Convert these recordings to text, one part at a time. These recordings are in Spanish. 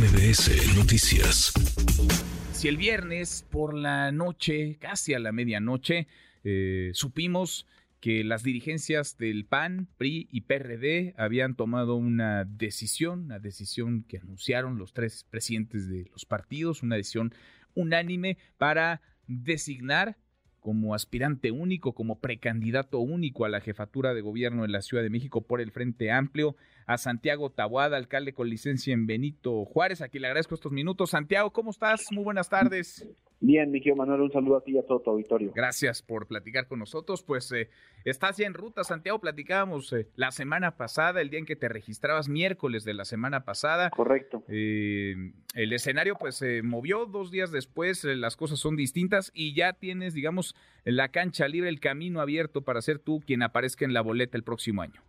MBS Noticias. Si el viernes por la noche, casi a la medianoche, eh, supimos que las dirigencias del PAN, PRI y PRD habían tomado una decisión, una decisión que anunciaron los tres presidentes de los partidos, una decisión unánime para designar como aspirante único, como precandidato único a la jefatura de gobierno en la Ciudad de México por el Frente Amplio, a Santiago Tabuada, alcalde con licencia en Benito Juárez, a quien le agradezco estos minutos. Santiago, ¿cómo estás? Muy buenas tardes. Bien, mi Manuel, un saludo a ti y a todo tu auditorio. Gracias por platicar con nosotros. Pues eh, estás ya en ruta, Santiago. Platicábamos eh, la semana pasada, el día en que te registrabas, miércoles de la semana pasada. Correcto. Eh, el escenario pues se movió dos días después, las cosas son distintas y ya tienes, digamos, la cancha libre, el camino abierto para ser tú quien aparezca en la boleta el próximo año.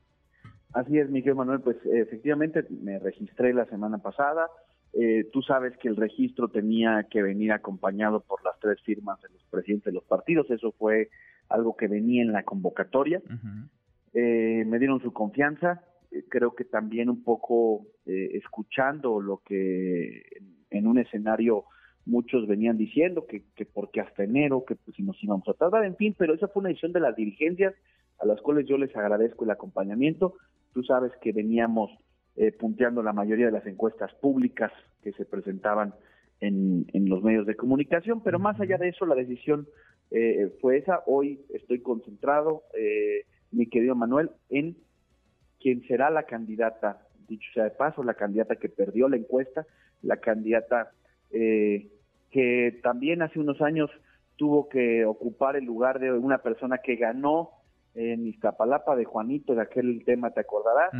Así es, Miguel Manuel, pues efectivamente me registré la semana pasada eh, tú sabes que el registro tenía que venir acompañado por las tres firmas de los presidentes de los partidos, eso fue algo que venía en la convocatoria. eh, me dieron su confianza, eh, creo que también un poco eh, escuchando lo que en, un escenario muchos venían diciendo, que, que porque hasta enero, que pues si nos íbamos a tardar, en fin, pero esa fue una decisión de las dirigencias a las cuales yo les agradezco el acompañamiento. Tú sabes que veníamos eh, punteando la mayoría de las encuestas públicas que se presentaban en, los medios de comunicación, pero más allá de eso, la decisión eh, fue esa. Hoy estoy concentrado, eh, mi querido Manuel, en quién será la candidata, dicho sea de paso, la candidata que perdió la encuesta, la candidata que también hace unos años tuvo que ocupar el lugar de una persona que ganó en Iztapalapa de Juanito, de aquel tema, ¿te acordarás?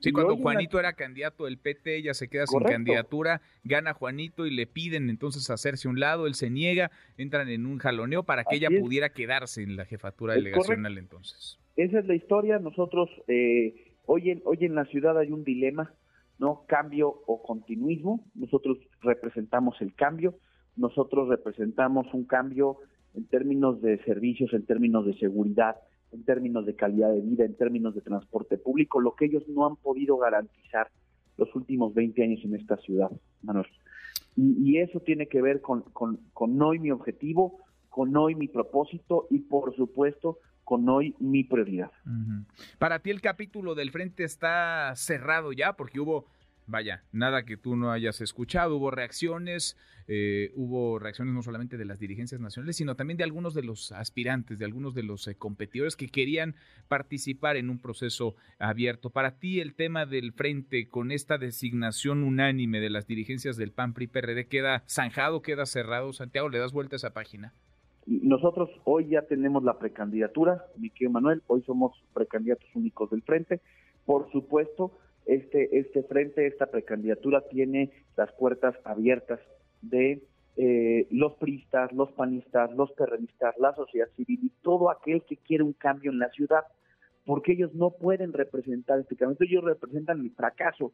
sí, cuando Juanito era candidato del PT, ella se queda sin candidatura, gana Juanito y le piden entonces hacerse un lado, él se niega, entran en un jaloneo para que ella pudiera quedarse en la jefatura delegacional entonces. Esa es la historia, nosotros, eh, hoy, en, hoy en la ciudad hay un dilema, ¿no? Cambio o continuismo, nosotros representamos el cambio, nosotros representamos un cambio en términos de servicios, en términos de seguridad, en términos de calidad de vida, en términos de transporte público, lo que ellos no han podido garantizar los últimos 20 años en esta ciudad, Manuel. Y, eso tiene que ver con, con, hoy mi objetivo, con hoy mi propósito y por supuesto con hoy mi prioridad. Para ti el capítulo del frente está cerrado ya porque hubo vaya, nada que tú no hayas escuchado. Hubo reacciones, eh, hubo reacciones no solamente de las dirigencias nacionales, sino también de algunos de los aspirantes, de algunos de los eh, competidores que querían participar en un proceso abierto. Para ti, el tema del frente con esta designación unánime de las dirigencias del PAN PRI PRD queda zanjado, queda cerrado. Santiago, ¿le das vuelta a esa página? Nosotros hoy ya tenemos la precandidatura, mi querido Manuel, hoy somos precandidatos únicos del frente. Por supuesto, este, este frente, esta precandidatura tiene las puertas abiertas de eh, los priistas, los panistas, los terroristas, la sociedad civil y todo aquel que quiere un cambio en la ciudad, porque ellos no pueden representar este cambio, ellos representan el fracaso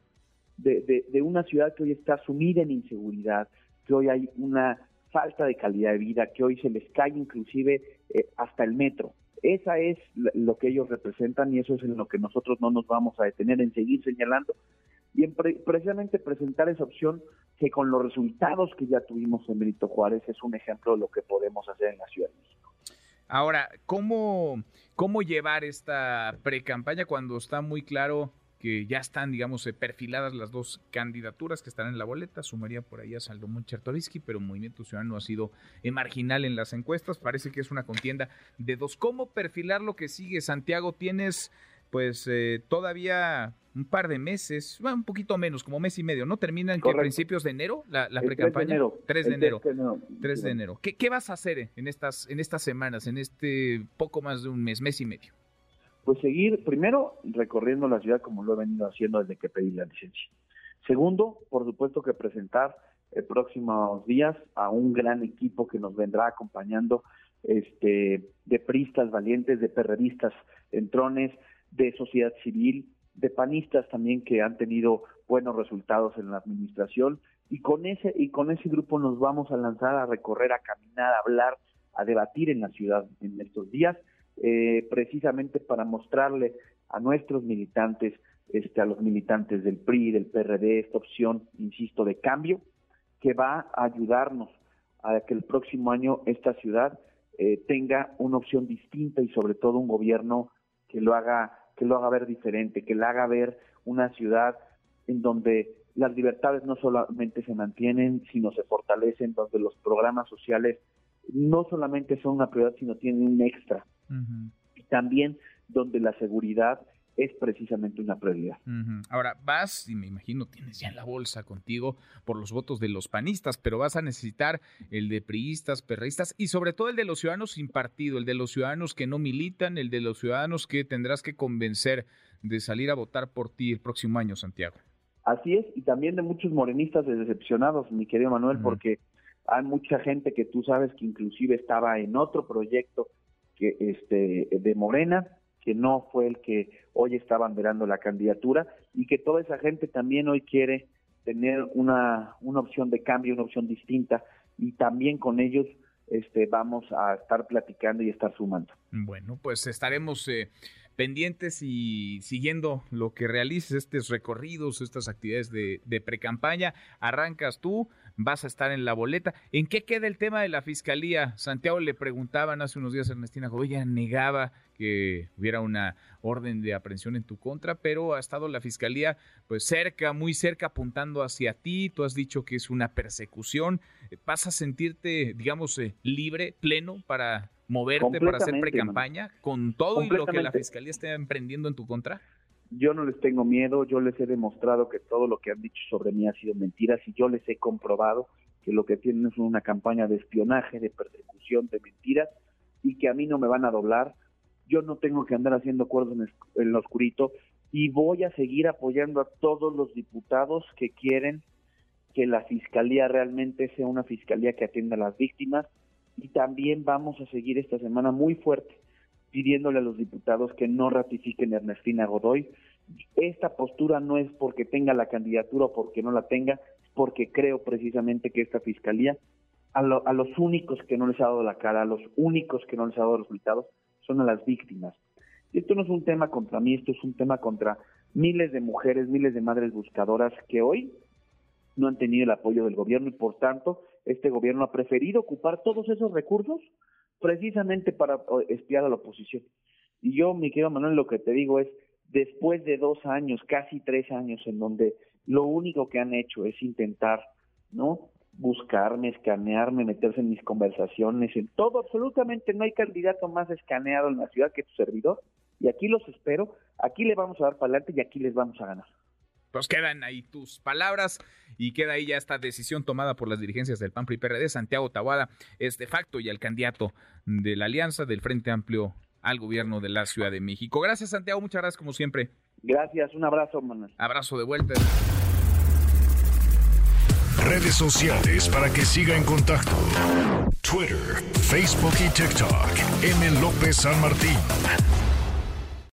de, de, una ciudad que hoy está sumida en inseguridad, que hoy hay una falta de calidad de vida, que hoy se les cae inclusive eh, hasta el metro. Esa es lo que ellos representan y eso es en lo que nosotros no nos vamos a detener en seguir señalando y en precisamente presentar esa opción que con los resultados que ya tuvimos en Benito Juárez es un ejemplo de lo que podemos hacer en la Ciudad de México. Ahora, ¿cómo, cómo llevar esta pre-campaña cuando está muy claro que ya están, digamos, eh, perfiladas las dos candidaturas que están en la boleta. Sumaría por ahí a Salomón Chertovisky, pero Movimiento Ciudadano ha sido eh, marginal en las encuestas. Parece que es una contienda de dos. ¿Cómo perfilar lo que sigue, Santiago? Tienes, pues, eh, todavía un par de meses, un poquito menos, como mes y medio, ¿no? ¿Termina en principios de enero la, la pre-campaña? 3 de enero. 3 de enero. 3 de enero. ¿Qué, ¿Qué vas a hacer en estas, en estas semanas, en este poco más de un mes, mes y medio? Pues seguir, primero, recorriendo la ciudad como lo he venido haciendo desde que pedí la licencia. Segundo, por supuesto que presentar en próximos días a un gran equipo que nos vendrá acompañando este, de pristas valientes, de perredistas entrones, de sociedad civil, de panistas también que han tenido buenos resultados en la administración y con ese y con ese grupo nos vamos a lanzar a recorrer, a caminar, a hablar, a debatir en la ciudad en estos días eh, precisamente para mostrarle a nuestros militantes este, a los militantes del PRI, del PRD, esta opción, insisto, de cambio, que va a ayudarnos a que el próximo año esta ciudad eh, tenga una opción distinta y sobre todo un gobierno que lo haga que lo haga ver diferente, que la haga ver una ciudad en donde las libertades no solamente se mantienen, sino se fortalecen, donde los programas sociales no solamente son una prioridad, sino tienen un extra. Y también donde la seguridad es precisamente una prioridad. Ahora, vas, y me imagino tienes ya en la bolsa contigo por los votos de los panistas, pero vas a necesitar el de priistas, perreístas y sobre todo el de los ciudadanos sin partido, el de los ciudadanos que no militan, el de los ciudadanos que tendrás que convencer de salir a votar por ti el próximo año, Santiago. Así es, y también de muchos morenistas decepcionados, mi querido Manuel, porque hay mucha gente que tú sabes que inclusive estaba en otro proyecto que este de Morena, que no fue el que hoy está banderando la candidatura y que toda esa gente también hoy quiere tener una, una opción de cambio, una opción distinta y también con ellos este, vamos a estar platicando y estar sumando. Bueno, pues estaremos eh, pendientes y siguiendo lo que realices, estos recorridos, estas actividades de, de pre-campaña. Arrancas tú, vas a estar en la boleta. ¿En qué queda el tema de la fiscalía? Santiago le preguntaban hace unos días a Ernestina Godoy, negaba que hubiera una orden de aprehensión en tu contra, pero ha estado la fiscalía pues cerca, muy cerca apuntando hacia ti. Tú has dicho que es una persecución. ¿Vas a sentirte, digamos, eh, libre, pleno para moverte para hacer pre-campaña con todo y lo que la fiscalía esté emprendiendo en tu contra? Yo no les tengo miedo, yo les he demostrado que todo lo que han dicho sobre mí ha sido mentiras y yo les he comprobado que lo que tienen es una campaña de espionaje, de persecución, de mentiras y que a mí no me van a doblar. Yo no tengo que andar haciendo acuerdos en, lo oscurito y voy a seguir apoyando a todos los diputados que quieren que la fiscalía realmente sea una fiscalía que atienda a las víctimas, y también vamos a seguir esta semana muy fuerte pidiéndole a los diputados que no ratifiquen a Ernestina Godoy. Esta postura no es porque tenga la candidatura o porque no la tenga, porque creo precisamente que esta fiscalía, a, a los únicos que no les ha dado la cara, a los únicos que no les ha dado resultados, son a las víctimas. Y esto no es un tema contra mí, esto es un tema contra miles de mujeres, miles de madres buscadoras que hoy no han tenido el apoyo del gobierno y por tanto este gobierno ha preferido ocupar todos esos recursos precisamente para espiar a la oposición. Y yo, mi querido Manuel, lo que te digo es, después de dos años, casi tres años, en donde lo único que han hecho es intentar, ¿no? Buscarme, escanearme, meterse en mis conversaciones, en todo, absolutamente no hay candidato más escaneado en la ciudad que tu servidor. Y aquí los espero, aquí le vamos a dar para adelante y aquí les vamos a ganar pues quedan ahí tus palabras y queda ahí ya esta decisión tomada por las dirigencias del PAN PRI PRD. Santiago Tahuada es de facto ya el candidato de la alianza del Frente Amplio al gobierno de la Ciudad de México. Gracias, Santiago. Muchas gracias, como siempre. Gracias. Un abrazo, Manuel. Abrazo de vuelta. Redes sociales para que siga en contacto: Twitter, Facebook y TikTok. M. López San Martín.